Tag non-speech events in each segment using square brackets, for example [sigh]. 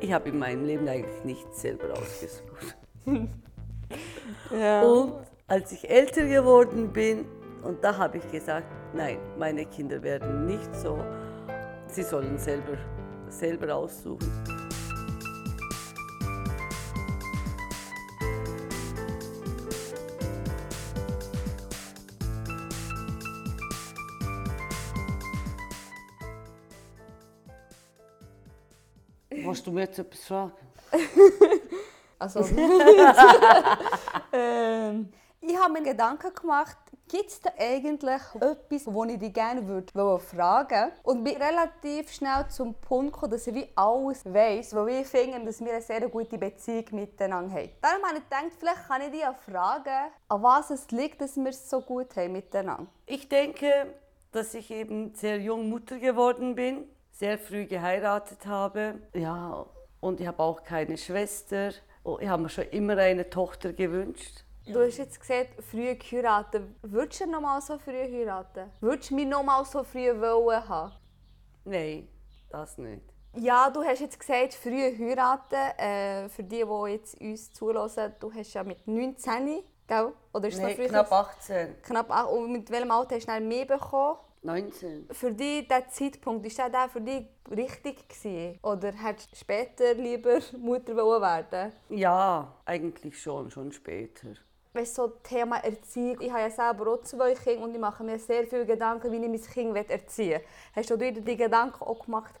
Ich habe in meinem Leben eigentlich nichts selber ausgesucht. [laughs] Ja. Und als ich älter geworden bin, und da habe ich gesagt, nein, meine Kinder werden nicht so, sie sollen selber, selber aussuchen. Mir jetzt etwas fragen? [laughs] Also, [laughs] ähm, ich habe mir Gedanken gemacht, gibt es da eigentlich etwas, wo ich dich gerne würde fragen Und bin relativ schnell zum Punkt gekommen, dass ich wie alles weiss, weil ich finde, dass wir eine sehr gute Beziehung miteinander haben. Darum habe ich gedacht, vielleicht kann ich dich auch fragen, an was es liegt, dass wir es so gut haben miteinander. Ich denke, dass ich eben sehr jung Mutter geworden bin, sehr früh geheiratet habe. Ja, und ich habe auch keine Schwester. Ich habe mir schon immer eine Tochter gewünscht. Du hast jetzt gesagt, früh geheiratet. Würdest du noch mal so früh heiraten? Würdest du mich noch mal so früh wollen haben? Nein, das nicht. Ja, du hast jetzt gesagt, früh heiraten. Äh, für die, die jetzt uns zulassen, du hast ja mit 19, gell? Oder ist es noch früher? knapp 18. Knapp acht. Und mit welchem Alter hast du mehr bekommen? 19. Für dich, dieser Zeitpunkt, ist der der für dich richtig gewesen? Oder hättest du später lieber Mutter wollen werden Ja, eigentlich schon, schon später. Weißt du, so Thema Erziehung. Ich habe ja selber auch zwei Kinder und ich mache mir sehr viele Gedanken, wie ich mein Kind erziehen will. Hast du dir die Gedanken auch gemacht?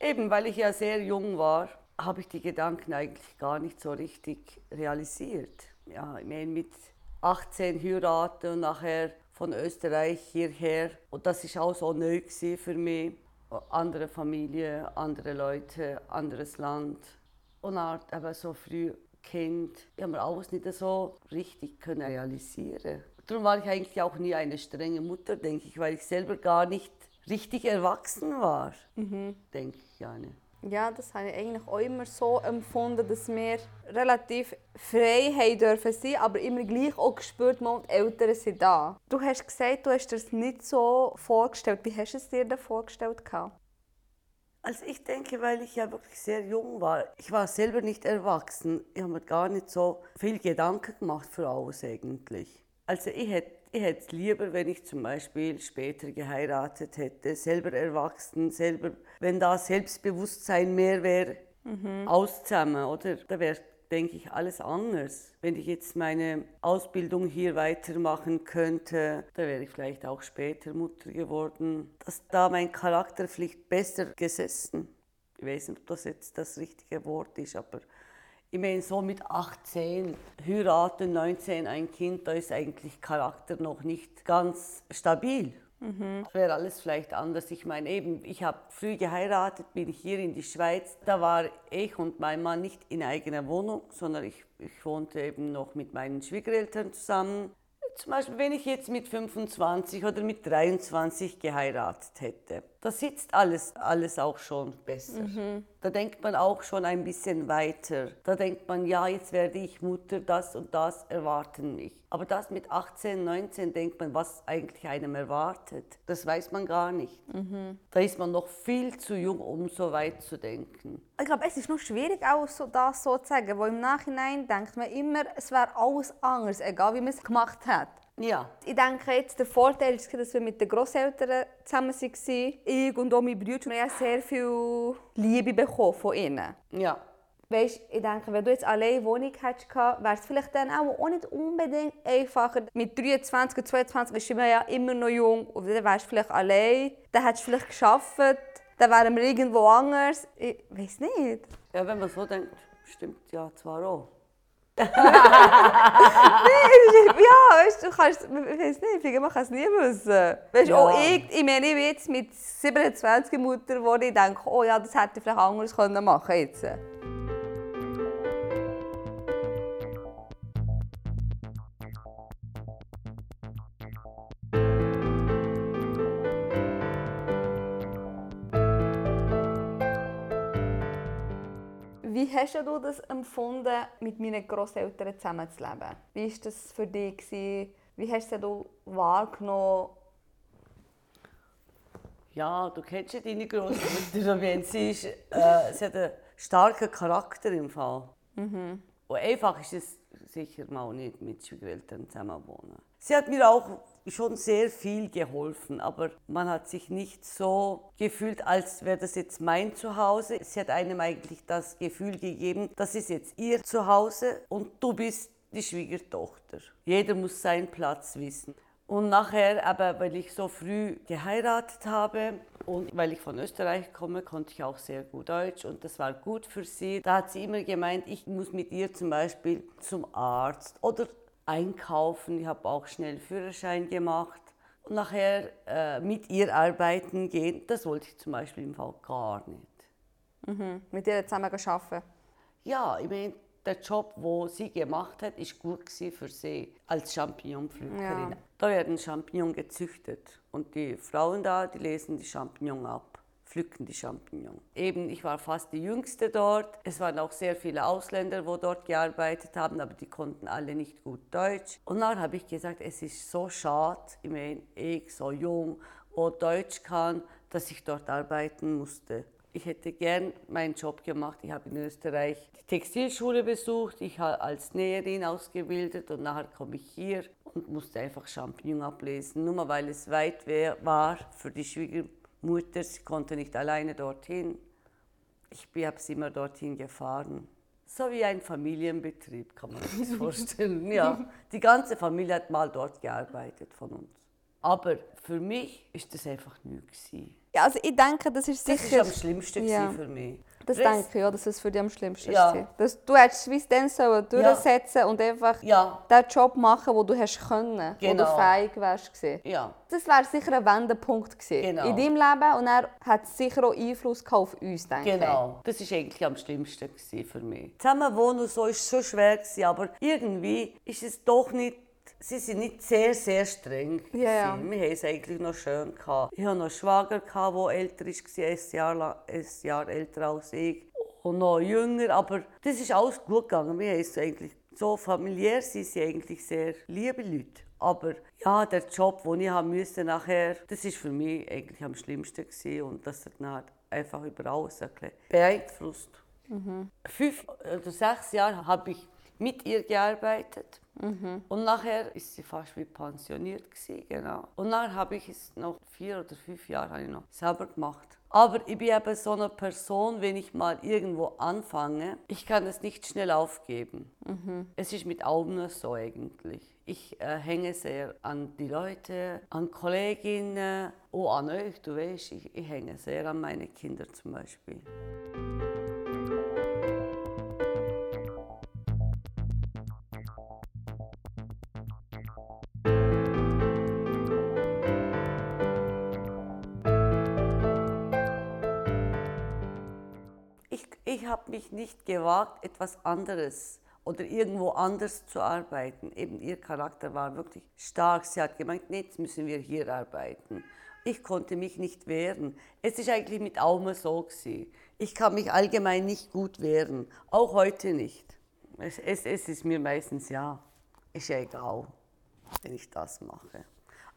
Eben, weil ich ja sehr jung war, habe ich die Gedanken eigentlich gar nicht so richtig realisiert. Ja, ich meine, mit 18 heiraten und nachher von Österreich hierher. Und das ist auch so neu für mich. Andere Familie, andere Leute, anderes Land. Und auch eben so früh Kind. Ich habe mir alles nicht so richtig können realisieren Darum war ich eigentlich auch nie eine strenge Mutter, denke ich, weil ich selber gar nicht richtig erwachsen war. Denke ich ja nicht. Ja, das habe ich eigentlich auch immer so empfunden, dass wir relativ frei haben dürfen sein, aber immer gleich auch gespürt, mal, die Eltern sind da. Du hast gesagt, du hast dir das nicht so vorgestellt. Wie hast du es dir denn vorgestellt? Also ich denke, weil ich ja wirklich sehr jung war. Ich war selber nicht erwachsen. Ich habe mir gar nicht so viel Gedanken gemacht für alles eigentlich. Also ich hätte ich hätte es lieber, wenn ich zum Beispiel später geheiratet hätte, selber erwachsen, selber, wenn da Selbstbewusstsein mehr wäre, aus zusammen, oder? Da wäre, denke ich, alles anders. Wenn ich jetzt meine Ausbildung hier weitermachen könnte, da wäre ich vielleicht auch später Mutter geworden. Dass da mein Charakter vielleicht besser gesessen. Ich weiß nicht, ob das jetzt das richtige Wort ist, aber ich meine, so mit 18 heiraten, 19 ein Kind, da ist eigentlich Charakter noch nicht ganz stabil. Das wäre alles vielleicht anders. Ich meine, eben, ich habe früh geheiratet, bin hier in die Schweiz. Da war ich und mein Mann nicht in eigener Wohnung, sondern ich, ich wohnte eben noch mit meinen Schwiegereltern zusammen. Zum Beispiel, wenn ich jetzt mit 25 oder mit 23 geheiratet hätte, da sitzt alles, alles auch schon besser. Da denkt man auch schon ein bisschen weiter. Da denkt man, ja, jetzt werde ich Mutter, das und das erwarten mich. Aber das mit 18, 19 denkt man, was eigentlich einem erwartet. Das weiß man gar nicht. Da ist man noch viel zu jung, um so weit zu denken. Ich glaube, es ist noch schwierig, auch so, das so zu sagen, weil im Nachhinein denkt man immer, es wäre alles anders, egal wie man es gemacht hat. Ja, Ich denke jetzt, der Vorteil ist, dass wir mit den Großeltern zusammen waren. Ich und auch meine Brüder haben sehr viel Liebe bekommen von ihnen. ja. Weißt, ich denke, wenn du jetzt alleine eine Wohnung hättest, wäre es vielleicht dann auch, nicht unbedingt einfacher. Mit 23 und 22 ist man ja immer noch jung und dann wärst du vielleicht allein. Dann hättest du vielleicht geschafft, dann wären wir irgendwo anders. Ich weiß nicht. Ja, wenn man so denkt, stimmt ja zwar auch. [laughs] weißt, du kannst, ich weiß nicht, ich man kann es nie wissen. Weißt, Ja. auch ich, ich meine, ich bin jetzt mit 27 Mutter geworden, ich denke, oh ja, das hätte ich vielleicht anders können machen jetzt. Wie hast du das empfunden, mit meinen Großeltern zusammenzuleben? Wie war das für dich? gewesen? Wie hast du das wahrgenommen? Ja, du kennst ja deine Großmutter, wenn sie ist, äh, sie hat einen starken Charakter im Fall. Und einfach ist es sicher mal nicht mit Schwiegereltern zusammen wohnen. Sie hat mir auch schon sehr viel geholfen, aber man hat sich nicht so gefühlt, als wäre das jetzt mein Zuhause. Sie hat einem eigentlich das Gefühl gegeben, das ist jetzt ihr Zuhause und du bist die Schwiegertochter. Jeder muss seinen Platz wissen. Und nachher, aber weil ich so früh geheiratet habe und weil ich von Österreich komme, konnte ich auch sehr gut Deutsch und das war gut für sie. Da hat sie immer gemeint, ich muss mit ihr zum Beispiel zum Arzt oder einkaufen. Ich habe auch schnell Führerschein gemacht. Und nachher äh, mit ihr arbeiten gehen, das wollte ich zum Beispiel im Fall gar nicht. Mit ihr zusammen arbeiten. Ja, ich meine, der Job, wo sie gemacht hat, ist gut für sie als Champignonpflückerin. Ja. Da werden Champignons gezüchtet und die Frauen da, die lesen die Champignons ab, pflücken die Champignons. Eben, ich war fast die Jüngste dort. Es waren auch sehr viele Ausländer, wo dort gearbeitet haben, aber die konnten alle nicht gut Deutsch. Und dann habe ich gesagt, es ist so schade, ich meine, ich so jung, wo Deutsch kann, dass ich dort arbeiten musste. Ich hätte gern meinen Job gemacht. Ich habe in Österreich die Textilschule besucht, ich habe als Näherin ausgebildet und nachher komme ich hier und musste einfach Champignon ablesen. Nur mal weil es weit war für die Schwiegermutter, sie konnte nicht alleine dorthin. Ich habe sie immer dorthin gefahren. So wie ein Familienbetrieb, kann man sich das [laughs] vorstellen. Ja, die ganze Familie hat mal dort gearbeitet von uns. Aber für mich ist das einfach nichts. Ja, also ich denke, das ist Das sicher... war am schlimmsten Ja. für mich. Das Rest- denke ich, ja, dass es für dich am schlimmsten Ja. war. Dass du hättest es dann sollen durchsetzen und einfach Ja. den Job machen, den du hast können, wo Genau. du fähig wärst gewesen. Ja, Das wäre sicher ein Wendepunkt gewesen Genau. in deinem Leben und er hat sicher auch Einfluss gehabt auf uns, denke genau. Das ist eigentlich am schlimmsten gewesen für mich. Zusammenwohnen und so ist schon schwer gewesen, aber irgendwie ist es doch nicht. Sie sind nicht sehr, sehr streng. Ja, ja. Wir haben es eigentlich noch schön gehabt. Ich hatte noch einen Schwager, der älter war, ein Jahr, lang- ein Jahr älter als ich. Und noch jünger, aber das ist alles gut gegangen. Wir haben es eigentlich so familiär sind sie eigentlich sehr liebe Leute. Aber ja, der Job, den ich haben musste nachher, das ist für mich eigentlich am schlimmsten gewesen und das hat dann einfach über alles bisschen beeinflusst. Fünf oder sechs Jahre habe ich mit ihr gearbeitet. Und nachher ist sie fast wie pensioniert gewesen, genau. Und dann habe ich es noch vier oder fünf Jahre habe ich noch selber gemacht. Aber ich bin eben so eine Person, wenn ich mal irgendwo anfange, ich kann es nicht schnell aufgeben. Es ist mit Augen so eigentlich. Ich äh, hänge sehr an die Leute, an Kolleginnen, auch an euch, du weißt, ich, ich hänge sehr an meine Kinder zum Beispiel. Ich habe mich nicht gewagt, etwas anderes oder irgendwo anders zu arbeiten. Eben ihr Charakter war wirklich stark. Sie hat gemeint, nee, jetzt müssen wir hier arbeiten. Ich konnte mich nicht wehren. Es ist eigentlich mit Aume so gewesen. Ich kann mich allgemein nicht gut wehren, auch heute nicht. Es, es, es ist mir meistens ja, ist ja egal, wenn ich das mache.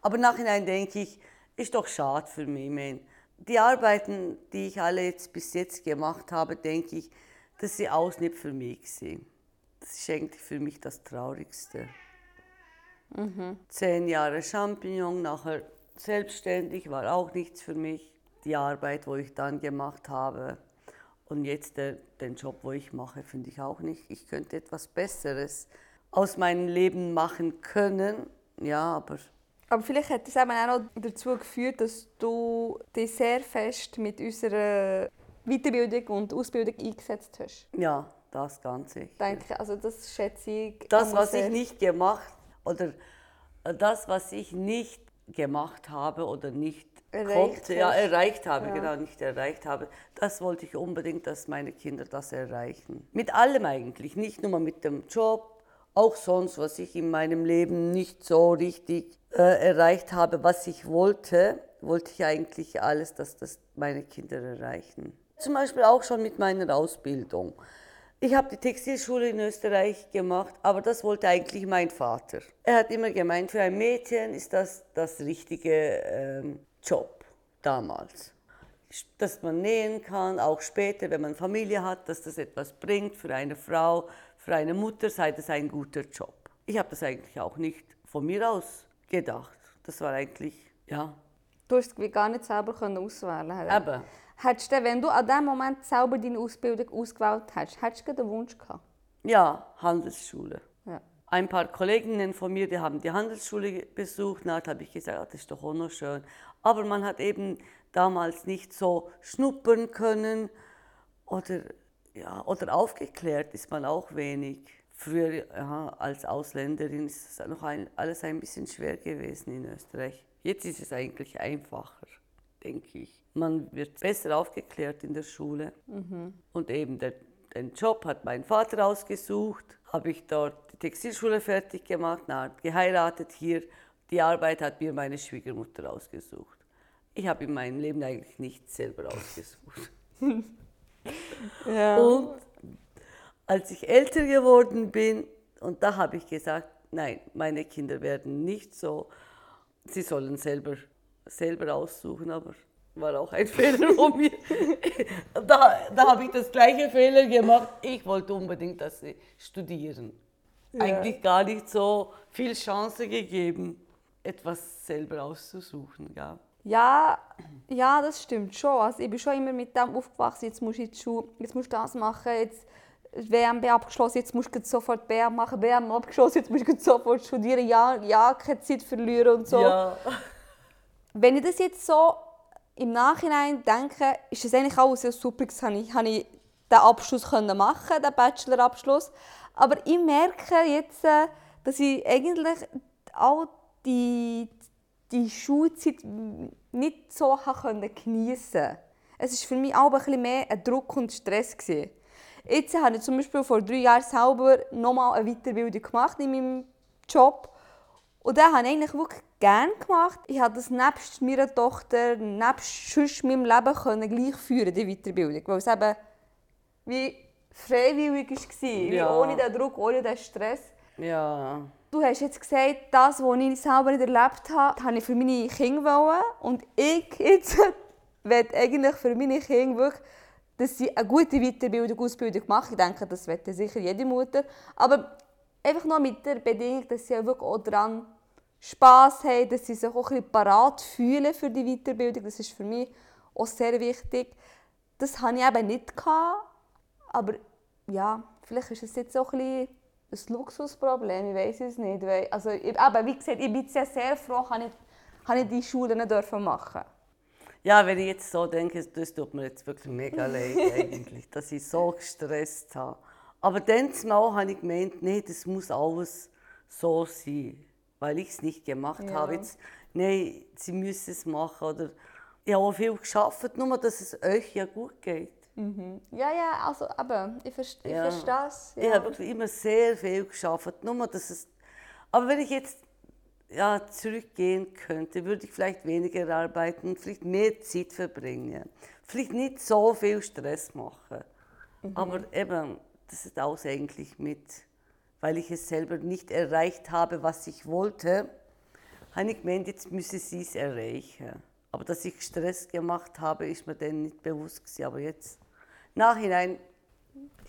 Aber nachhinein denke ich, ist doch schade für mich. Ich meine, die Arbeiten, die ich alle jetzt bis jetzt gemacht habe, denke ich, dass sie alles nicht für mich sind. Das ist eigentlich für mich das Traurigste. Zehn Jahre Champignon, nachher selbstständig, war auch nichts für mich. Die Arbeit, wo ich dann gemacht habe. Und jetzt der, den Job, wo ich mache, finde ich auch nicht. Ich könnte etwas Besseres aus meinem Leben machen können. Ja, aber Aber vielleicht hat das eben auch noch dazu geführt, dass du dich sehr fest mit unserer Weiterbildung und Ausbildung eingesetzt hast. ja, das Ganze. Denke, ich. also das schätze ich. Das, was ich nicht gemacht oder äh, das, was ich nicht gemacht habe oder nicht Erreicht konnte, ja, erreicht habe, Ja. genau, nicht erreicht habe, das wollte ich unbedingt, dass meine Kinder das erreichen. Mit allem eigentlich, nicht nur mit dem Job, auch sonst, was ich in meinem Leben nicht so richtig äh, erreicht habe, was ich wollte, wollte ich eigentlich alles, dass das meine Kinder erreichen. Zum Beispiel auch schon mit meiner Ausbildung. Ich habe die Textilschule in Österreich gemacht, aber das wollte eigentlich mein Vater. Er hat immer gemeint, für ein Mädchen ist das das richtige ähm, Job. damals. Dass man nähen kann, auch später, wenn man Familie hat, dass das etwas bringt für eine Frau, für eine Mutter, sei das ein guter Job. Ich habe das eigentlich auch nicht von mir aus gedacht. Das war eigentlich, ja. Du hast gar nicht selber auswählen können. Aber. Hättest du, wenn du an dem Moment selber deine Ausbildung ausgewählt hättest, hättest du den Wunsch gehabt? Ja, Handelsschule. Ja. Ein paar Kolleginnen von mir, die haben die Handelsschule besucht. Na, da habe ich gesagt, ah, das ist doch auch noch schön. Aber man hat eben damals nicht so schnuppern können oder, ja, oder aufgeklärt ist man auch wenig. Früher ja, als Ausländerin ist es noch ein, alles ein bisschen schwer gewesen in Österreich. Jetzt ist es eigentlich einfacher, denke ich. Man wird besser aufgeklärt in der Schule. Mhm. Und eben der, den Job hat mein Vater ausgesucht, habe ich dort die Textilschule fertig gemacht, na, geheiratet hier. Die Arbeit hat mir meine Schwiegermutter ausgesucht. Ich habe in meinem Leben eigentlich nicht selber ausgesucht. [laughs] ja. Und als ich älter geworden bin, und da habe ich gesagt, nein, meine Kinder werden nicht so, sie sollen selber, selber aussuchen, aber war auch ein [laughs] Fehler von mir. [laughs] da da habe ich das gleiche Fehler gemacht. Ich wollte unbedingt, dass sie studieren. Ja. Eigentlich gar nicht so viel Chance gegeben, etwas selber auszusuchen. Ja. Ja, ja, das stimmt schon. Also ich bin schon immer mit dem aufgewachsen, jetzt musst du in die Schule, jetzt musst du das machen, jetzt WMB abgeschlossen, jetzt musst du sofort BM machen, BM abgeschlossen, jetzt musst du sofort studieren, ja, ja, keine Zeit verlieren und so. Ja. Wenn ich das jetzt so im Nachhinein denke, ist das eigentlich auch sehr super, dass ich, habe ich den Abschluss machen den Bachelorabschluss. Aber ich merke jetzt, äh, dass ich eigentlich auch die, die Schulzeit nicht so geniessen konnte. Es war für mich auch ein bisschen mehr ein Druck und Stress. Jetzt habe ich zum Beispiel vor drei Jahren selber nochmal eine Weiterbildung gemacht in meinem Job. Und das habe ich eigentlich wirklich gerne gemacht. Ich habe das nebst meiner Tochter, nebst meinem Leben können gleich führen, die Weiterbildung. Weil es eben wie freiwillig war, ja. ohne den Druck, ohne den Stress. Ja. Du hast jetzt gesagt, das, was ich selber nicht erlebt habe, habe ich für meine Kinder wollen. Und ich jetzt [laughs] will eigentlich für meine Kinder wirklich, dass sie eine gute Weiterbildung, Ausbildung machen. Ich denke, das wird sicher jede Mutter. Aber einfach nur mit der Bedingung, dass sie wirklich auch daran Spass haben, dass sie sich auch ein bisschen parat fühlen für die Weiterbildung. Das ist für mich auch sehr wichtig. Das hatte ich eben nicht. Gehabt, aber ja, vielleicht ist es jetzt auch ein, bisschen ein Luxusproblem, ich weiß es nicht. Also, aber wie gesagt, ich bin sehr, sehr froh, dass ich, dass ich die Schule nicht machen Ja, wenn ich jetzt so denke, das tut mir jetzt wirklich mega leid [laughs] eigentlich, dass ich so gestresst habe. Aber dann habe ich gemeint, nee, das muss alles so sein weil ich es nicht gemacht ja. habe. Jetzt, nein, sie müssen es machen. Oder, ich habe viel geschafft, nur dass es euch ja gut geht. Mhm. Ja, ja, also, aber ich, verste, ja. ich verstehe es. Ja. Ich habe wirklich immer sehr viel geschafft, nur dass es... Aber wenn ich jetzt ja, zurückgehen könnte, würde ich vielleicht weniger arbeiten, vielleicht mehr Zeit verbringen, vielleicht nicht so viel Stress machen. Mhm. Aber eben, das ist auch eigentlich mit weil ich es selber nicht erreicht habe, was ich wollte, habe ich gemeint, jetzt müsse sie es erreichen. Aber dass ich Stress gemacht habe, ist mir dann nicht bewusst gewesen. Aber jetzt, nachhinein,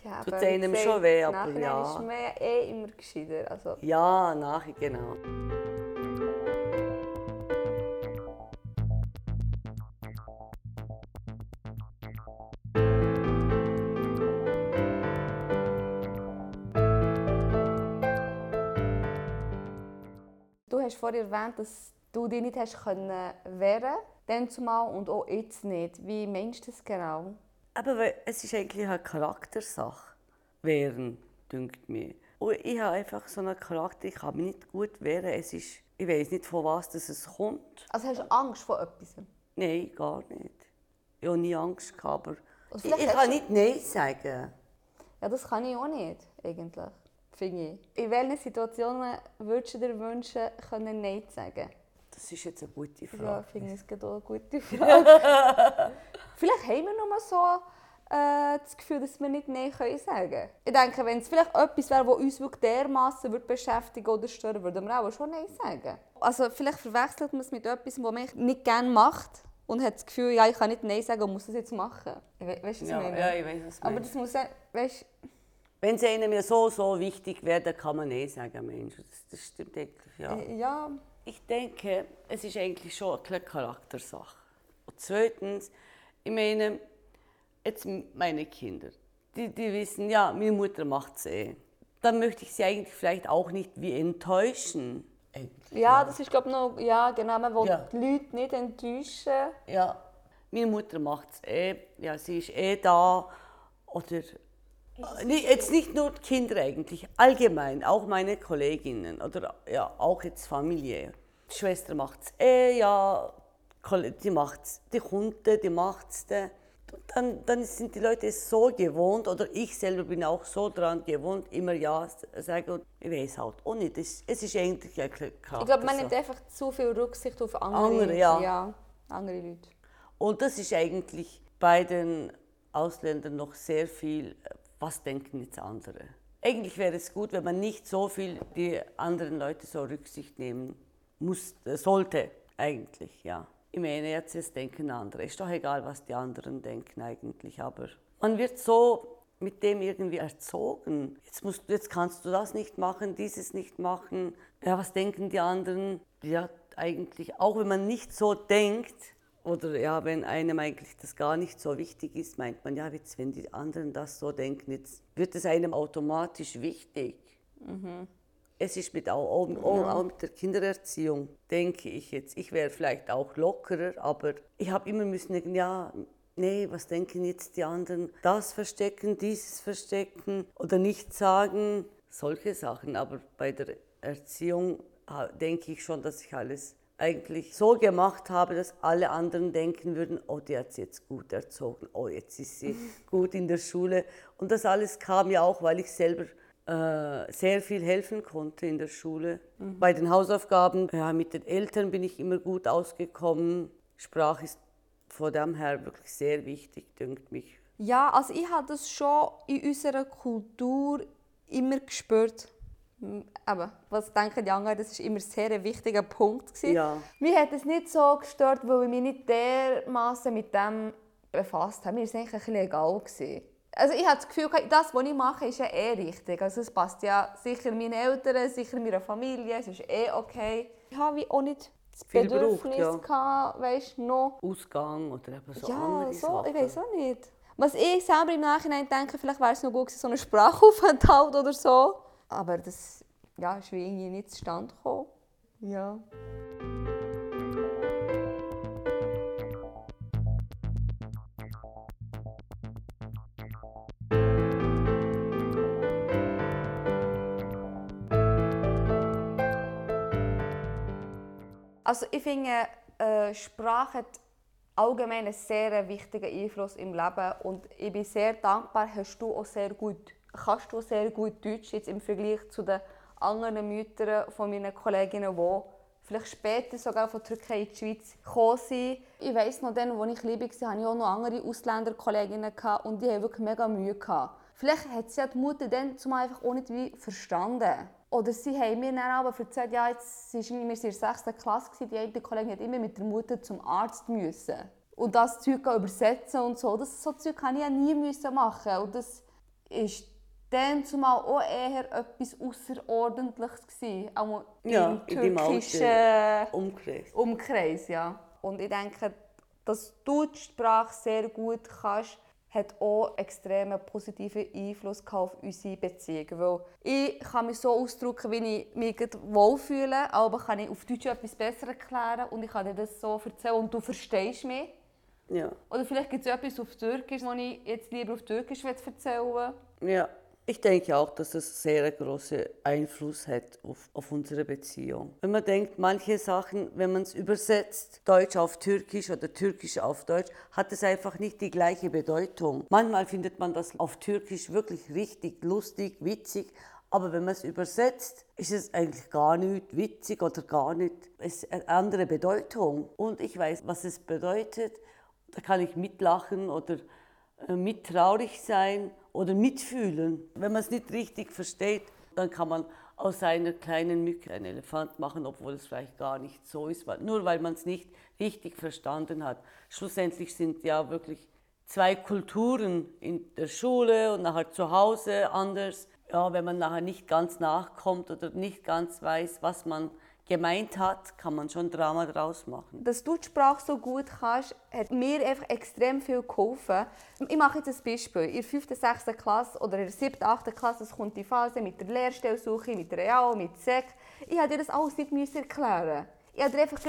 ja, tut es einem schon weh. Aber nachhinein ja. ist mir eh immer gescheiter. Also. Ja, nachher, genau. Hast vorhin erwähnt, dass du dich nicht hast können wehren dann zumal und auch jetzt nicht. Wie meinst du das genau? Aber es ist eigentlich eine Charaktersache. Wehren, dünkt mir. Und ich habe einfach so einen Charakter, ich kann mich nicht gut wehren. Es ist, ich weiß nicht, von was das es kommt. Also hast du Angst vor etwas? Nein, gar nicht. Ich habe nie Angst gehabt, aber ich, ich kann nicht Nein sagen. Ja, das kann ich auch nicht, eigentlich finde ich. In welchen Situationen würdest du dir wünschen, können Nein sagen? Das ist jetzt eine gute Frage. Ja, finde ich es eine gute [laughs] Frage. vielleicht haben wir nur so äh, das Gefühl, dass wir nicht Nein können sagen können. Ich denke, wenn es vielleicht etwas wäre, das uns wirklich dermassen beschäftigen oder stören würde, würden wir auch schon Nein sagen. Also vielleicht verwechselt man es mit etwas, was man nicht gerne macht. und hat das Gefühl, ja, ich kann nicht Nein sagen und muss das jetzt machen. We weißt du, was Ja, ich meine? ja, ich weiß, was Aber das muss ja, weißt Wenn es einem ja so, so wichtig wäre, dann kann man eh sagen, Mensch, das, das stimmt eigentlich, ja. äh, ja, Ich denke, es ist eigentlich schon eine Charaktersache. Und zweitens, ich meine, jetzt meine Kinder, die, die wissen, ja, meine Mutter macht es eh. Dann möchte ich sie eigentlich vielleicht auch nicht wie enttäuschen. Eigentlich, ja, das ist glaube ich noch, ja genau, man will Ja. die Leute nicht enttäuschen. Ja, meine Mutter macht es eh, ja, sie ist eh da. Oder jetzt nicht nur Kinder eigentlich, allgemein, auch meine Kolleginnen oder ja, auch jetzt Familie. Die Schwester macht es eh, ja, die macht's, die Kunde, die macht es. Dann, dann sind die Leute es so gewohnt, oder ich selber bin auch so dran gewohnt, immer Ja zu sagen. Und ich weiß halt auch nicht, es, es ist eigentlich ein Charakter. Ich glaube, man nimmt einfach zu viel Rücksicht auf andere, Andere, ja. andere Leute. Und das ist eigentlich bei den Ausländern noch sehr viel, äh, was denken jetzt andere. Eigentlich wäre es gut, wenn man nicht so viel die anderen Leute so Rücksicht nehmen muss, äh, sollte, eigentlich, ja. Ich meine, jetzt es denken andere. Ist doch egal, was die anderen denken eigentlich, aber man wird so mit dem irgendwie erzogen. Jetzt, musst, jetzt kannst du das nicht machen, dieses nicht machen. Ja, was denken die anderen? Ja, eigentlich, auch wenn man nicht so denkt, oder ja, wenn einem eigentlich das gar nicht so wichtig ist, meint man, ja, jetzt, wenn die anderen das so denken, jetzt wird es einem automatisch wichtig. Es ist mit, auch, auch, auch, auch mit der Kindererziehung, denke ich jetzt. Ich wäre vielleicht auch lockerer, aber ich habe immer müssen denken, ja, nee, was denken jetzt die anderen? Das verstecken, dieses verstecken oder nicht sagen, solche Sachen. Aber bei der Erziehung denke ich schon, dass ich alles eigentlich so gemacht habe, dass alle anderen denken würden, oh, die hat sie jetzt gut erzogen, oh, jetzt ist sie [laughs] gut in der Schule. Und das alles kam ja auch, weil ich selber äh, sehr viel helfen konnte in der Schule. Bei den Hausaufgaben, ja, mit den Eltern bin ich immer gut ausgekommen. Sprache ist von dem her wirklich sehr wichtig, dünkt mich. Ja, also ich habe das schon in unserer Kultur immer gespürt. Aber was denken die anderen, das war immer sehr ein wichtiger Punkt. gewesen. Ja. Mir hat es nicht so gestört, weil ich mich nicht dermaßen mit dem befasst habe. Mir war es eigentlich ein bisschen egal. Gewesen. Also ich habe das Gefühl, das, was ich mache, ist ja eh richtig. Also es passt ja sicher meinen Eltern, sicher meiner Familie, es ist eh okay. Ich habe auch nicht das Viel Bedürfnis ja. gehabt, weißt, noch Ausgang oder eben so ja, andere so, Sachen. ich weiß auch nicht. Was ich selber im Nachhinein denke, vielleicht wäre es noch gut gewesen, so einen Sprachaufenthalt oder so. Aber das ja, ist wie irgendwie nicht zustande gekommen. Ja. Also ich finde, äh, Sprache hat allgemein einen sehr wichtigen Einfluss im Leben und ich bin sehr dankbar, hast du auch sehr gut, kannst du sehr gut Deutsch jetzt im Vergleich zu den anderen Müttern von meinen Kolleginnen, die vielleicht später sogar von der Türkei in die Schweiz gekommen sind. Ich weiss noch, dann, als ich klein war, hatte ich auch noch andere Ausländerkolleginnen und die haben wirklich mega Mühe. Vielleicht hat sie die Mutter dann zumal einfach auch nicht wie verstanden. Oder sie haben mir dann aber erzählt, ja, jetzt irgendwie, wir in der 6. Klasse, die eine Kollegin hat immer mit der Mutter zum Arzt müssen. Und das Zeug übersetzen und so. Das, so Zeug kann ich ja nie machen. Und das ist dann zumal auch eher etwas Außerordentliches gewesen. Auch Ja, im türkischen Umkreis. Umkreis, ja. Und ich denke, dass du die Sprache sehr gut kannst, hat auch extrem positiven Einfluss auf unsere Beziehung. Weil ich kann mich so ausdrücken, wie ich mich wohlfühle, aber kann ich auf Deutsch etwas besser erklären und ich kann dir das so erzählen und du verstehst mich. Ja. Oder vielleicht gibt es etwas auf Türkisch, das ich jetzt lieber auf Türkisch erzählen will. Ja, ich denke auch, dass es sehr großen Einfluss hat auf, auf unsere Beziehung. Wenn man denkt, manche Sachen, wenn man es übersetzt, Deutsch auf Türkisch oder Türkisch auf Deutsch, hat es einfach nicht die gleiche Bedeutung. Manchmal findet man das auf Türkisch wirklich richtig lustig, witzig, aber wenn man es übersetzt, ist es eigentlich gar nicht witzig oder gar nicht, es ist eine andere Bedeutung. Und ich weiß, was es bedeutet. Da kann ich mitlachen oder äh, mit traurig sein oder mitfühlen. Wenn man es nicht richtig versteht, dann kann man aus einer kleinen Mücke einen Elefant machen, obwohl es vielleicht gar nicht so ist, nur weil man es nicht richtig verstanden hat. Schlussendlich sind ja wirklich zwei Kulturen in der Schule und nachher zu Hause anders. Ja, wenn man nachher nicht ganz nachkommt oder nicht ganz weiß, was man gemeint hat, kann man schon Drama draus machen. Dass du die Sprache so gut kannst, hat mir einfach extrem viel geholfen. Ich mache jetzt ein Beispiel. In der 5., 6. Klasse oder in der 7., 8. Klasse kommt die Phase mit der Lehrstellsuche, mit der Real, mit SEC. Ich musste dir das alles nicht erklären. Ich konnte dir einfach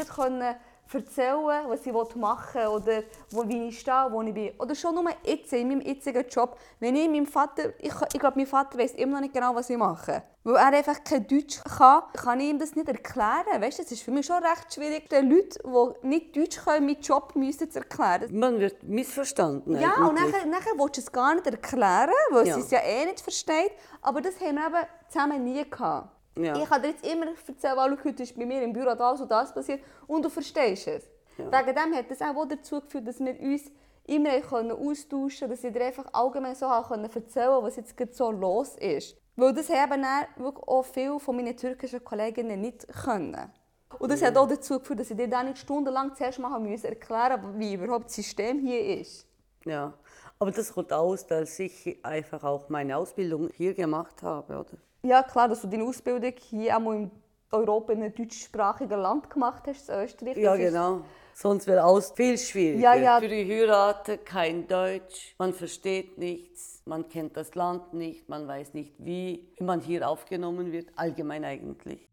erzählen, was ich machen will oder wo, wie ich stehe, wo ich bin. Oder schon nur jetzt, in meinem jetzigen Job. Wenn ich meinem Vater, ich, ich glaube, mein Vater weiß immer noch nicht genau, was ich mache. Weil er einfach kein Deutsch kann, kann ich ihm das nicht erklären. Weißt, das ist für mich schon recht schwierig, den Leuten, die nicht Deutsch können, meinen Job müssen zu erklären. Man wird missverstanden. Ja, eigentlich. und nachher, nachher willst du es gar nicht erklären, weil ja. sie es ja eh nicht versteht. Aber das haben wir eben zusammen nie gehabt. Ja. Ich kann dir jetzt immer erzählen, weil heute ist bei mir im Büro das und das passiert und du verstehst es. Ja. Wegen dem hat das auch dazu geführt, dass wir uns immer austauschen können, dass ich dir einfach allgemein so erzählen konnte, was jetzt so los ist. Weil das haben wirklich auch viele von meinen türkischen Kolleginnen nicht können. Und das ja. hat auch dazu geführt, dass ich dir dann nicht stundenlang zuerst mal erklären musste, wie überhaupt das System hier ist. Ja, aber das kommt aus, dass ich einfach auch meine Ausbildung hier gemacht habe, oder? Ja, klar, dass du deine Ausbildung hier auch in Europa in einem deutschsprachigen Land gemacht hast, in Österreich. Ja, genau. Sonst wäre alles viel schwieriger. Ja, ja. Für die Heiraten kein Deutsch, man versteht nichts, man kennt das Land nicht, man weiß nicht, wie man hier aufgenommen wird, allgemein eigentlich.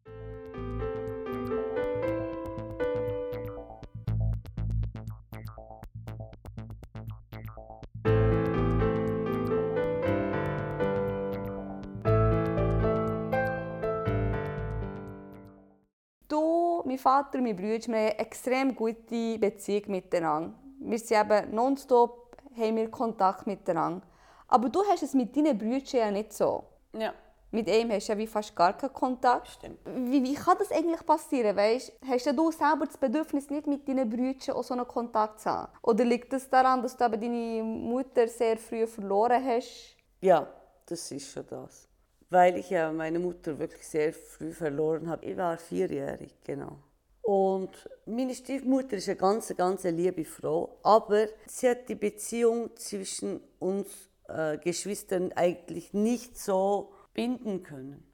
Vater und mein Bruder, wir haben eine extrem gute Beziehung miteinander. Wir sind eben nonstop haben wir Kontakt miteinander. Aber du hast es mit deinen Brüdern ja nicht so. Ja. Mit ihm hast du ja wie fast gar keinen Kontakt. Stimmt. Wie, wie kann das eigentlich passieren? Weißt, hast du selber das Bedürfnis, nicht mit deinen Brüdern auch so einen Kontakt zu haben? Oder liegt es das daran, dass du eben deine Mutter sehr früh verloren hast? Ja, das ist schon das weil ich ja meine Mutter wirklich sehr früh verloren habe. Ich war vierjährig, genau. Und meine Stiefmutter ist eine ganz, ganz liebe Frau, aber sie hat die Beziehung zwischen uns äh, Geschwistern eigentlich nicht so binden können.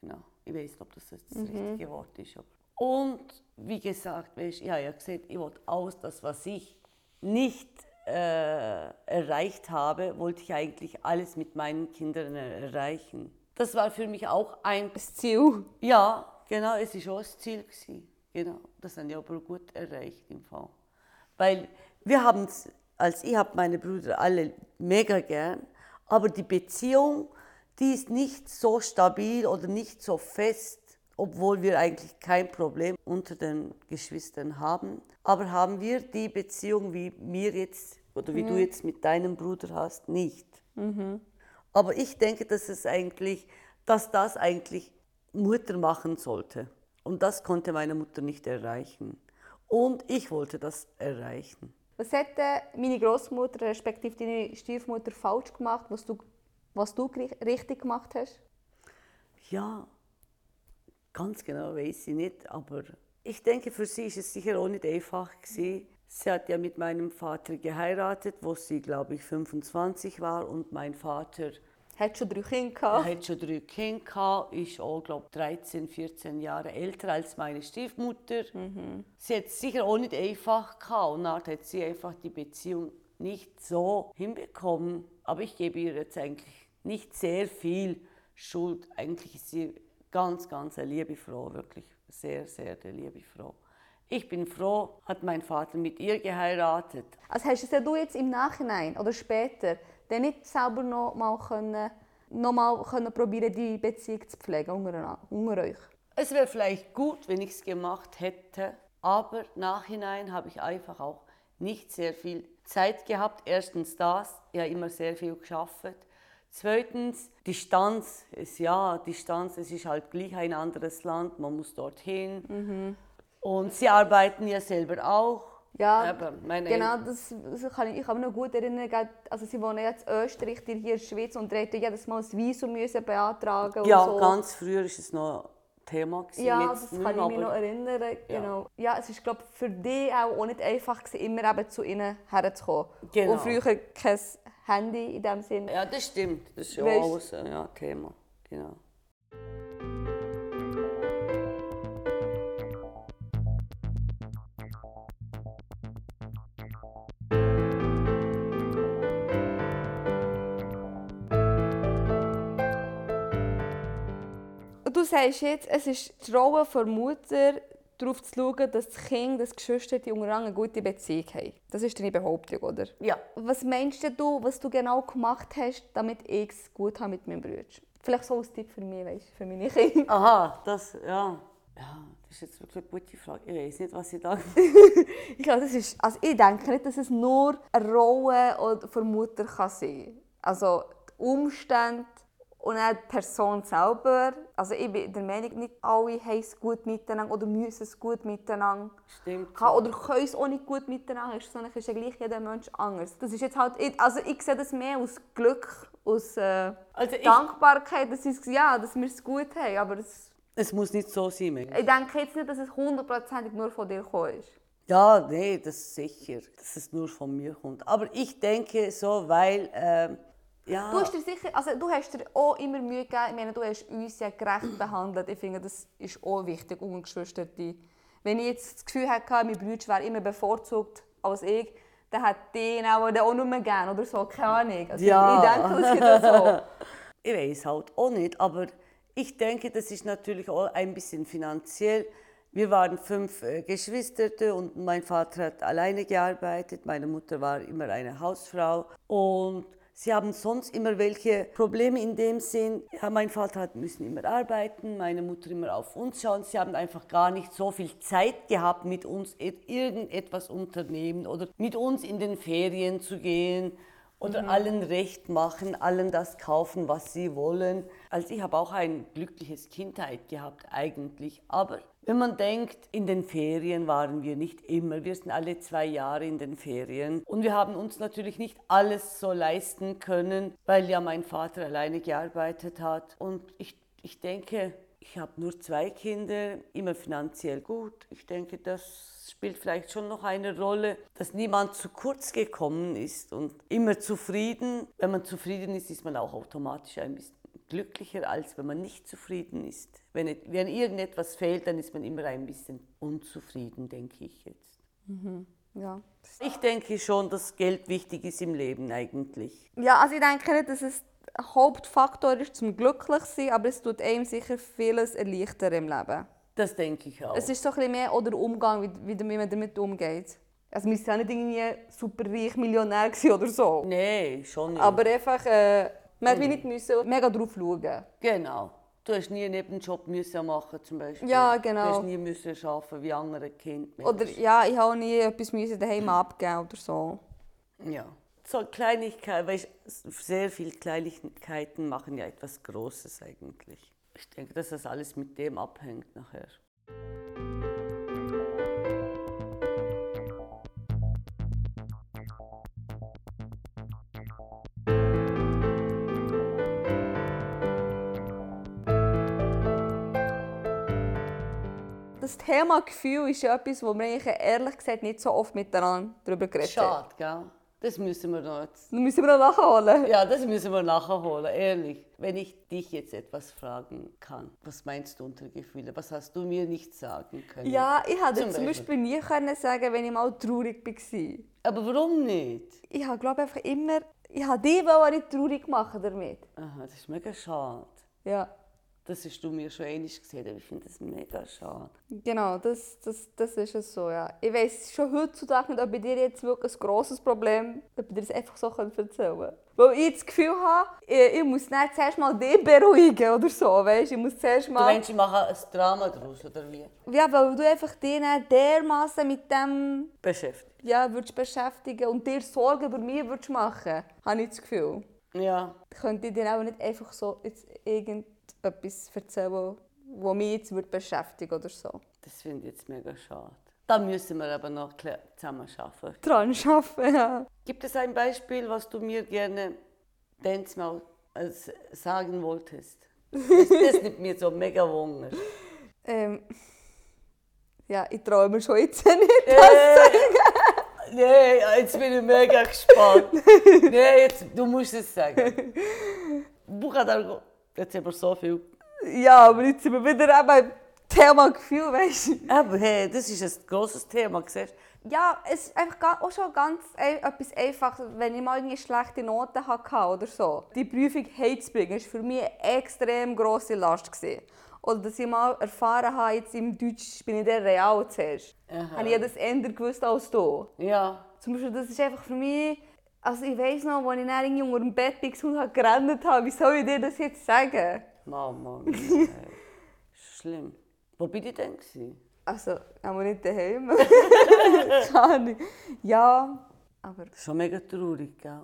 Genau. Ich weiß nicht, ob das das mhm. richtige Wort ist. Und wie gesagt, weißt, ich habe ja gesagt, ich wollte aus, das, was ich nicht äh, erreicht habe, wollte ich eigentlich alles mit meinen Kindern erreichen. Das war für mich auch ein das Ziel. Ja, genau, es war auch das Ziel. Gewesen. Genau, das haben wir aber gut erreicht im Fall. Weil wir haben es, als ich habe meine Brüder alle mega gern, aber die Beziehung, die ist nicht so stabil oder nicht so fest, obwohl wir eigentlich kein Problem unter den Geschwistern haben. Aber haben wir die Beziehung, wie mir jetzt oder wie mhm. du jetzt mit deinem Bruder hast, nicht. Mhm. Aber ich denke, dass es eigentlich, dass das eigentlich Mutter machen sollte. Und das konnte meine Mutter nicht erreichen. Und ich wollte das erreichen. Was hätte meine Großmutter respektive deine Stiefmutter falsch gemacht, was du, was du richtig gemacht hast? Ja, ganz genau weiß ich nicht, aber ich denke, für sie ist es sicher auch nicht einfach gewesen. Sie hat ja mit meinem Vater geheiratet, wo sie, glaube ich, 25 war und mein Vater hat schon drei Kinder gehabt. Hat schon drei Kinder gehabt, ist auch, glaube 13, 14 Jahre älter als meine Stiefmutter. Mhm. Sie hat es sicher auch nicht einfach gehabt und dann hat sie einfach die Beziehung nicht so hinbekommen. Aber ich gebe ihr jetzt eigentlich nicht sehr viel Schuld. Eigentlich ist sie ganz, ganz eine liebe Frau, wirklich sehr, sehr eine liebe Frau. Ich bin froh, hat mein Vater mit ihr geheiratet. Also hast du es ja du jetzt im Nachhinein oder später dann nicht selber noch mal können, noch mal können probieren, die Beziehung zu pflegen unter, unter euch? Es wäre vielleicht gut, wenn ich es gemacht hätte, aber nachhinein habe ich einfach auch nicht sehr viel Zeit gehabt. Erstens das, habe immer sehr viel geschafft. Zweitens, Distanz ist ja, Distanz, es ist halt gleich ein anderes Land, man muss dorthin. Mhm. Und sie arbeiten ja selber auch. Ja, genau, das, das kann ich, ich kann mich noch gut erinnern, also sie wohnen jetzt in Österreich, die hier in der Schweiz und hätten jedes Mal ein Visum müssen beantragen Ja, so. ganz früher war es noch Thema. Gewesen, Ja, jetzt das nicht kann ich mehr, mich noch erinnern. Ja. Genau. Ja, es ist glaube für dich auch, auch nicht einfach gewesen, immer eben zu ihnen herzukommen. Genau. Und früher kein Handy in dem Sinn. Ja, das stimmt. Das ist ja Weißt- alles ein ja, Thema. Genau. Sagst jetzt, es ist die Rolle der Mutter, darauf zu schauen, dass das Kind, das Geschwister die untereinander eine gute Beziehung haben. Das ist deine Behauptung, oder? Ja, Was meinst du, was du genau gemacht hast, damit ich es gut habe mit meinem Bruder? Vielleicht so als Tipp für mich, weißt, für meine Kinder. [laughs] aha, das, ja. Ja, das ist jetzt wirklich eine gute Frage. Ich weiß nicht, was ich da... [laughs] Ich glaube, das ist, also ich denke nicht, dass es nur eine Rolle für Mutter kann sein Also die Umstände und auch die Person selber. Also ich bin der Meinung, nicht alle haben es gut miteinander oder müssen es gut miteinander Stimmt. haben oder können es auch nicht gut miteinander sondern ist ja gleich jeder Mensch anders. Das ist jetzt halt, ich- also ich sehe das mehr aus Glück, aus äh, Also Dankbarkeit, dass, ja, dass wir es gut haben, aber es, Es muss nicht so sein, Mensch. ich denke jetzt nicht, dass es hundertprozentig nur von dir gekommen ist. Ja, nee, das ist sicher, dass es nur von mir kommt. Aber ich denke so, weil, ähm, ja, Du hast dir sicher, also du hast dir auch immer Mühe gegeben. Ich meine, du hast uns ja gerecht [clears throat] behandelt. Ich finde, das ist auch wichtig, und Geschwister. Wenn ich jetzt das Gefühl hatte, mein Bruder wäre immer bevorzugt als ich, dann hat den auch, den auch nur mehr gern oder so, keine Ahnung. Also Ja. Ich denke, das ist so. [laughs] ich weiß halt auch nicht, aber ich denke, das ist natürlich auch ein bisschen finanziell. Wir waren fünf äh, Geschwister und mein Vater hat alleine gearbeitet, meine Mutter war immer eine Hausfrau und sie haben sonst immer welche Probleme in dem Sinn. Ja, mein Vater hat müssen immer arbeiten, meine Mutter immer auf uns schauen. Sie haben einfach gar nicht so viel Zeit gehabt, mit uns et- irgendetwas unternehmen oder mit uns in den Ferien zu gehen oder allen recht machen, allen das kaufen, was sie wollen. Also ich habe auch ein glückliches Kindheit gehabt eigentlich. Aber wenn man denkt, in den Ferien waren wir nicht immer. Wir sind alle zwei Jahre in den Ferien. Und wir haben uns natürlich nicht alles so leisten können, weil ja mein Vater alleine gearbeitet hat. Und ich, ich denke, ich habe nur zwei Kinder, immer finanziell gut. Ich denke, das spielt vielleicht schon noch eine Rolle, dass niemand zu kurz gekommen ist und immer zufrieden. Wenn man zufrieden ist, ist man auch automatisch ein bisschen glücklicher, als wenn man nicht zufrieden ist. Wenn, wenn irgendetwas fehlt, dann ist man immer ein bisschen unzufrieden, denke ich jetzt. Ja. Ich denke schon, dass Geld wichtig ist im Leben eigentlich. ja, also ich denke nicht, dass es ein Hauptfaktor ist zum glücklich sein, aber es tut einem sicher vieles erleichtern im Leben. Das denke ich auch. Es ist so ein bisschen mehr auch der Umgang, wie, wie, man damit umgeht. Also wir sind ja nicht irgendwie super reich Millionär oder so. nee, schon nicht. Aber einfach, äh, man hat wie nicht müssen mega drauf schauen. Genau. Du hast nie einen Nebenjob müssen machen zum Beispiel. Ja, genau. Du hast nie müssen arbeiten wie andere Kinder. Oder ja, ich habe nie etwas müssen daheim abgeben oder so. Ja. So Kleinigkeiten, weißt, sehr viele Kleinigkeiten machen ja etwas Großes eigentlich. Ich denke, dass das alles mit dem abhängt nachher. Thema Gefühl ist ja etwas, wo wir eigentlich ehrlich gesagt nicht so oft miteinander darüber geredet haben. Schade, gell? Das müssen wir noch jetzt. Das müssen wir noch nachholen. Ja, das müssen wir nachher holen, ehrlich. Wenn ich dich jetzt etwas fragen kann, was meinst du unter Gefühle? Was hast du mir nicht sagen können? Ja, ich hätte Zum zum Beispiel nie können sagen, wenn ich mal traurig war. Aber warum nicht? Ich habe glaube einfach immer, ich habe die wollte nicht traurig machen damit. Aha, das ist mega schade. Ja, Das hast du mir schon einmal gesehen, aber ich finde das mega schade. genau, das, das, das ist es so, ja. Ich weiß schon heutzutage nicht, ob bei dir jetzt wirklich ein grosses Problem ob ich dir das einfach so erzählen kann. Weil ich das Gefühl habe, ich, ich muss nicht zuerst mal den beruhigen oder so, weißt Ich muss zuerst Du mal... meinst, ich mache ein Drama daraus, oder wie? Ja, weil du einfach dich dann dermaßen mit dem Beschäftigt. ja, würdest beschäftigen und dir Sorgen über mich würdest machen, habe ich das Gefühl. Ja, Könnte ich dir auch nicht einfach so jetzt irgendetwas erzählen, was mich jetzt würde beschäftigen oder so. das finde ich jetzt mega schade. Da müssen wir aber noch zusammen arbeiten. Dran arbeiten, ja. Gibt es ein Beispiel, was du mir gerne Dance mal äh, sagen wolltest? Das, das nimmt mir so mega Wunder. [laughs] Ähm, ja, ich traue mir schon jetzt nicht. [laughs] Äh, nee, jetzt bin ich mega gespannt. [laughs] Nee, jetzt, du musst es sagen. Buchadar, jetzt haben wir so viel. Ja, aber jetzt sind wir wieder eben Thema Gefühl, weißt du? Aber hey, das ist ein grosses Thema, siehst? Ja, es ist einfach auch schon ganz ein- etwas Einfaches, wenn ich mal irgendwie schlechte Noten hatte oder so. Die Prüfung heimzubringen, war für mich eine extrem grosse Last. Gewesen. Oder dass ich mal erfahren habe, jetzt im Deutsch bin ich der Real zuerst. Aha. Habe ich das eher gewusst als du. Ja. Zum Beispiel, das ist einfach für mich... Also ich weiss noch, als ich dann unter dem Bett war und gerannt habe, wie soll ich dir das jetzt sagen? Mama, [laughs] mia, hey. Schlimm. Wo bin ich denn? Gewesen? Also, aber nicht daheim. [laughs] Keine Ahnung. Ja, aber Schon mega traurig, gell?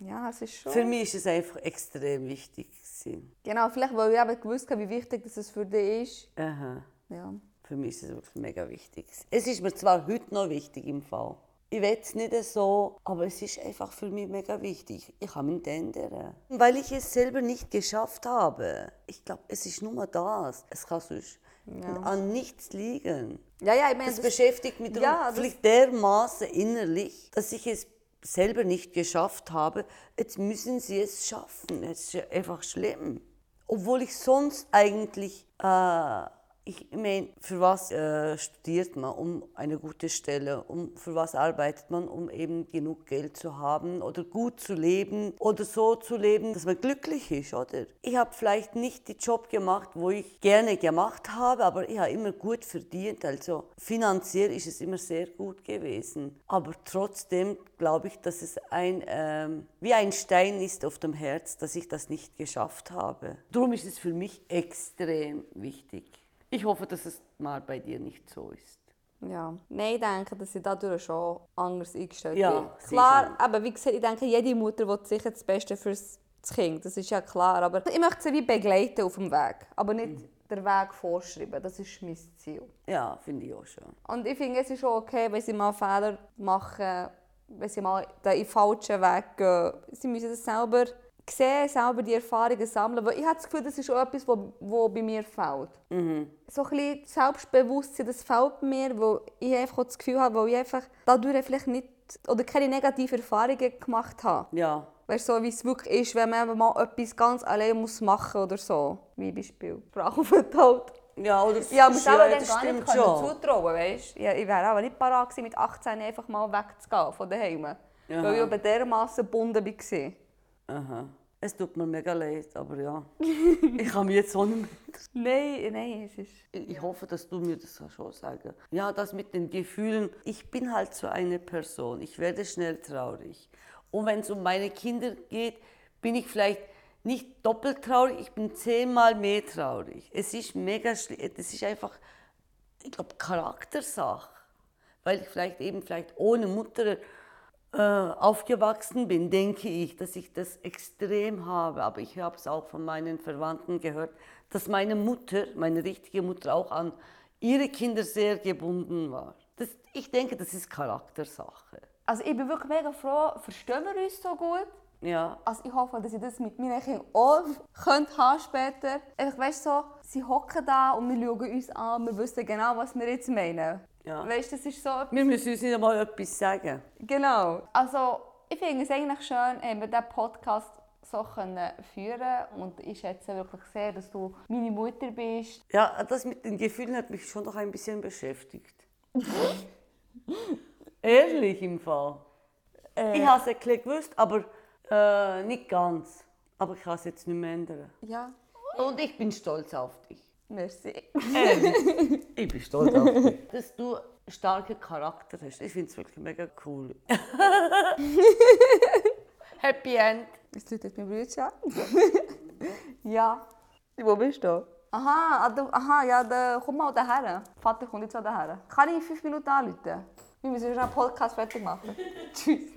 ja, es ist schon... Für mich ist es einfach extrem wichtig. Gewesen. Genau, vielleicht weil ich eben gewusst habe, wie wichtig das für dich ist. Aha. Ja. Für mich ist es wirklich mega wichtig. Es ist mir zwar heute noch wichtig im Fall. Ich will es nicht so, aber es ist einfach für mich mega wichtig. Ich kann mich ändern. Weil ich es selber nicht geschafft habe. Ich glaube, es ist nur das. Es kann sonst an nichts liegen. Ja, ja, ich meine, Das, das, beschäftigt mich darum Ja, das- vielleicht dermaßen innerlich, dass ich es selber nicht geschafft habe. Jetzt müssen sie es schaffen. Es ist ja einfach schlimm. Obwohl ich sonst eigentlich, äh, ich meine, für was äh, studiert man? Um eine gute Stelle. Um, für was arbeitet man? Um eben genug Geld zu haben oder gut zu leben oder so zu leben, dass man glücklich ist, oder? Ich habe vielleicht nicht den Job gemacht, wo ich gerne gemacht habe, aber ich habe immer gut verdient. Also finanziell ist es immer sehr gut gewesen. Aber trotzdem glaube ich, dass es ein, ähm, wie ein Stein ist auf dem Herz, dass ich das nicht geschafft habe. Darum ist es für mich extrem wichtig. Ich hoffe, dass es mal bei dir nicht so ist. ja. Nein, ich denke, dass ich dadurch schon anders eingestellt Ja, bin. Klar, aber wie gesagt, ich denke, jede Mutter will sicher das Beste für das Kind. Das ist ja klar. Aber ich möchte sie wie begleiten auf dem Weg. Aber nicht den Weg vorschreiben. Das ist mein Ziel. Ja, finde ich auch schon. Und ich finde, es ist auch okay, wenn sie mal Fehler machen, wenn sie mal den falschen Weg gehen. Sie müssen das selber sehen, selber die Erfahrungen sammeln. Weil ich habe das Gefühl, das ist auch etwas, was wo bei mir fehlt. So ein bisschen Selbstbewusstsein, das fehlt mir, wo ich einfach auch das Gefühl habe, weil ich einfach dadurch vielleicht nicht oder keine negativen Erfahrungen gemacht habe. Ja, Weißt du, so wie es wirklich ist, wenn man eben mal etwas ganz allein muss machen oder so. Wie Beispiel Sprachaufenthalt. ja oder Ja, aber ja, dann das gar nicht schon. zutrauen, weißt? Ja, ich wäre aber nicht parat gewesen, mit 18 einfach mal wegzugehen von daheim. Weil ich aber dermaßen gebunden war. Aha. Es tut mir mega leid, aber ja. [laughs] ich kann mich jetzt auch nicht mehr Nein, nein, es ist... Ich hoffe, dass du mir das schon sagen. Ja, das mit den Gefühlen. Ich bin halt so eine Person. Ich werde schnell traurig. Und wenn es um meine Kinder geht, bin ich vielleicht nicht doppelt traurig, ich bin zehnmal mehr traurig. Es ist mega schlimm. Das ist einfach, ich glaube, Charaktersache. Weil ich vielleicht eben vielleicht ohne Mutter aufgewachsen bin, denke ich, dass ich das extrem habe. Aber ich habe es auch von meinen Verwandten gehört, dass meine Mutter, meine richtige Mutter, auch an ihre Kinder sehr gebunden war. Das, ich denke, das ist Charaktersache. Also ich bin wirklich mega froh, verstehen wir uns so gut? Ja, Also ich hoffe, dass ich das mit meinen Kindern auch könnt haben später. Einfach, weißt du, so, sie hocken da und wir schauen uns an, wir wissen genau, was wir jetzt meinen. Ja. Weißt du, das ist so wir müssen uns nicht einmal etwas sagen. Genau. Also, ich finde es eigentlich schön, haben wir diesen Podcast so können führen und ich schätze wirklich sehr, dass du meine Mutter bist. Ja, das mit den Gefühlen hat mich schon noch ein bisschen beschäftigt. [laughs] Ehrlich im Fall. Ich habe es ein gewusst, aber äh, nicht ganz. Aber ich kann es jetzt nicht mehr ändern. Ja, Und ich bin stolz auf dich. Merci. Ehrlich. [laughs] ich bin stolz auf dich. Dass du einen starken Charakter hast. Ich finde es wirklich mega cool. [laughs] Happy End. Tut jetzt mein Bruder [laughs] Ja. Wo bist du? Aha, ah, du, aha, ja, da, komm mal daher. Vater kommt jetzt auch daher. Kann ich in fünf Minuten anrufen? Wir müssen schon einen Podcast fertig machen. Tschüss.